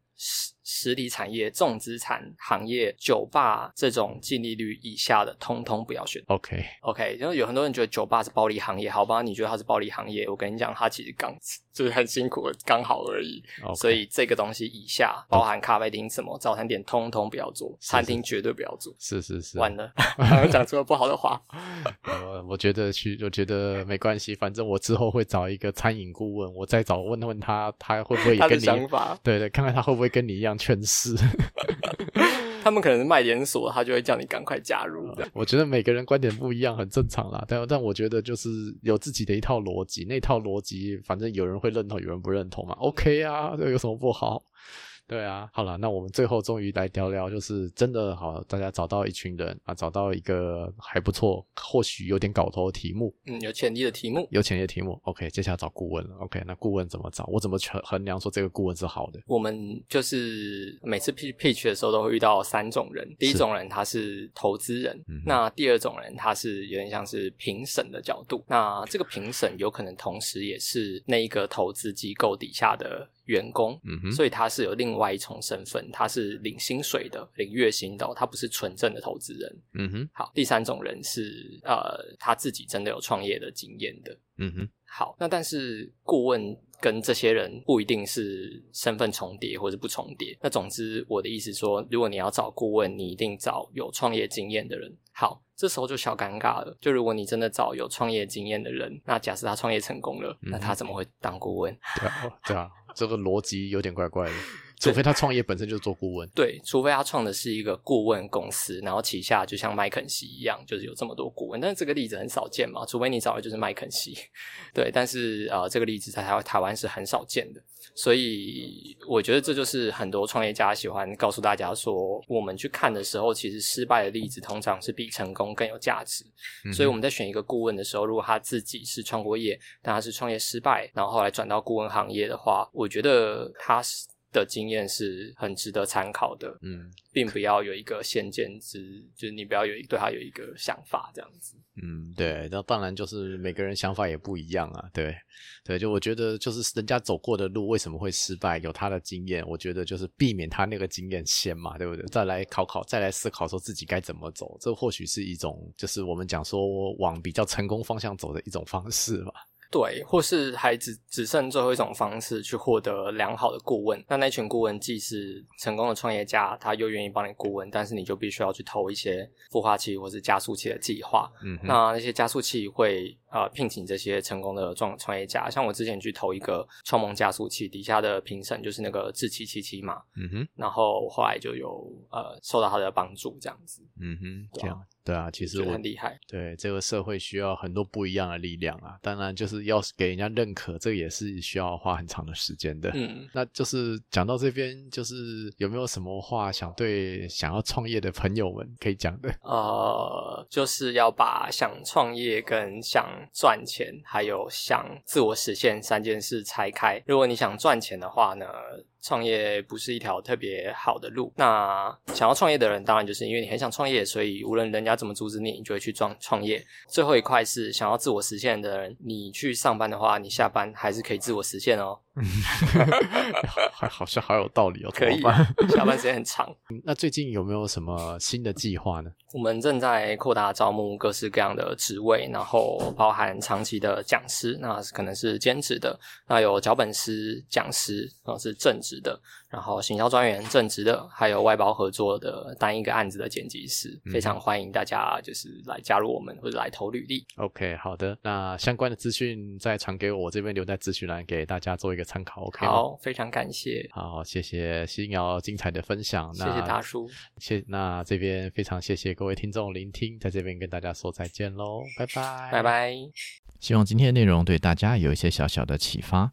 Speaker 2: 实实体产业、重资产行业、酒吧这种净利率以下的，通通不要选。
Speaker 1: OK，OK，
Speaker 2: 因为有很多人觉得酒吧是暴利行业，好吧？你觉得它是暴利行业？我跟你讲，它其实刚就是很辛苦，刚好而已。所以这个东西以下，包含咖啡厅、什么早餐店，通通不要做，餐厅绝对不要做。
Speaker 1: 是是是，
Speaker 2: 完了，讲出了不好的话。
Speaker 1: 呃，我觉得去，我觉得没关系，反正我之后会找一个餐饮顾问，我再找问问他，他会不会也跟你
Speaker 2: 想法？
Speaker 1: 对对，看看他会不会跟你一样。全是，
Speaker 2: 他们可能是卖连锁，他就会叫你赶快加入。
Speaker 1: 我觉得每个人观点不一样，很正常啦。但但我觉得就是有自己的一套逻辑，那套逻辑反正有人会认同，有人不认同嘛。OK 啊，这有什么不好？对啊，好了，那我们最后终于来聊聊，就是真的好，大家找到一群人啊，找到一个还不错，或许有点搞头的题目，
Speaker 2: 嗯，有潜力的题目，
Speaker 1: 有潜力的题目。OK，接下来找顾问了。OK，那顾问怎么找？我怎么衡衡量说这个顾问是好的？
Speaker 2: 我们就是每次 pitch pitch 的时候都会遇到三种人，第一种人他是投资人，那第二种人他是有点像是评审的角度，那这个评审有可能同时也是那一个投资机构底下的。员工，嗯所以他是有另外一重身份，他是领薪水的，领月薪的，他不是纯正的投资人。
Speaker 1: 嗯哼，
Speaker 2: 好，第三种人是呃他自己真的有创业的经验的。
Speaker 1: 嗯哼，
Speaker 2: 好，那但是顾问跟这些人不一定是身份重叠或者不重叠。那总之我的意思说，如果你要找顾问，你一定找有创业经验的人。好，这时候就小尴尬了。就如果你真的找有创业经验的人，那假设他创业成功了，那他怎么会当顾问？
Speaker 1: 对啊，对啊。这个逻辑有点怪怪的，除非他创业本身就是做顾问。
Speaker 2: 对，除非他创的是一个顾问公司，然后旗下就像麦肯锡一样，就是有这么多顾问。但是这个例子很少见嘛，除非你找的就是麦肯锡。对，但是呃，这个例子在台台湾是很少见的，所以我觉得这就是很多创业家喜欢告诉大家说，我们去看的时候，其实失败的例子通常是比成功更有价值。所以我们在选一个顾问的时候，如果他自己是创过业，但他是创业失败，然后后来转到顾问行业的话，我觉得他是。的经验是很值得参考的，
Speaker 1: 嗯，
Speaker 2: 并不要有一个先见之，就是你不要有对他有一个想法这样子，
Speaker 1: 嗯，对，那当然就是每个人想法也不一样啊，对，对，就我觉得就是人家走过的路为什么会失败，有他的经验，我觉得就是避免他那个经验先嘛，对不对？再来考考，再来思考说自己该怎么走，这或许是一种就是我们讲说往比较成功方向走的一种方式吧。
Speaker 2: 对，或是还只只剩最后一种方式去获得良好的顾问。那那群顾问既是成功的创业家，他又愿意帮你顾问，但是你就必须要去投一些孵化器或是加速器的计划。
Speaker 1: 嗯，
Speaker 2: 那那些加速器会呃聘请这些成功的创创业家，像我之前去投一个创梦加速器，底下的评审就是那个志奇七七嘛，
Speaker 1: 嗯哼，
Speaker 2: 然后后来就有呃受到他的帮助，这样子，
Speaker 1: 嗯哼，
Speaker 2: 对啊
Speaker 1: 这样对啊，其实我
Speaker 2: 很厉害。
Speaker 1: 对这个社会需要很多不一样的力量啊，当然就是要给人家认可，这个也是需要花很长的时间的。
Speaker 2: 嗯，
Speaker 1: 那就是讲到这边，就是有没有什么话想对想要创业的朋友们可以讲的？
Speaker 2: 呃，就是要把想创业跟想赚钱，还有想自我实现三件事拆开。如果你想赚钱的话呢，创业不是一条特别好的路。那想要创业的人，当然就是因为你很想创业，所以无论人家怎么阻止你，你就会去创创业。最后一块是想要自我实现的人，你去上班的话，你下班还是可以自我实现哦，
Speaker 1: 还好像好有道理哦，
Speaker 2: 可以？下班时间很长。
Speaker 1: 那最近有没有什么新的计划呢？
Speaker 2: 我们正在扩大招募各式各样的职位，然后包含长期的讲师，那可能是兼职的，那有脚本师、讲师，然后是正职的，然后行销专员正职的，还有外包合作的单一个案子的剪辑师，非常欢迎大家就是来加入我们或者来投履历。
Speaker 1: OK，好的，那相关的资讯再传给我，我这边留在资讯栏给大家做一个参考。OK，
Speaker 2: 好，非常感谢，
Speaker 1: 好，谢谢新瑶精彩的分享。
Speaker 2: 谢
Speaker 1: 那
Speaker 2: 谢大叔，
Speaker 1: 谢那这边非常谢谢各位听众聆听，在这边跟大家说再见喽，拜拜，
Speaker 2: 拜。拜。
Speaker 1: 希望今天的内容对大家有一些小小的启发。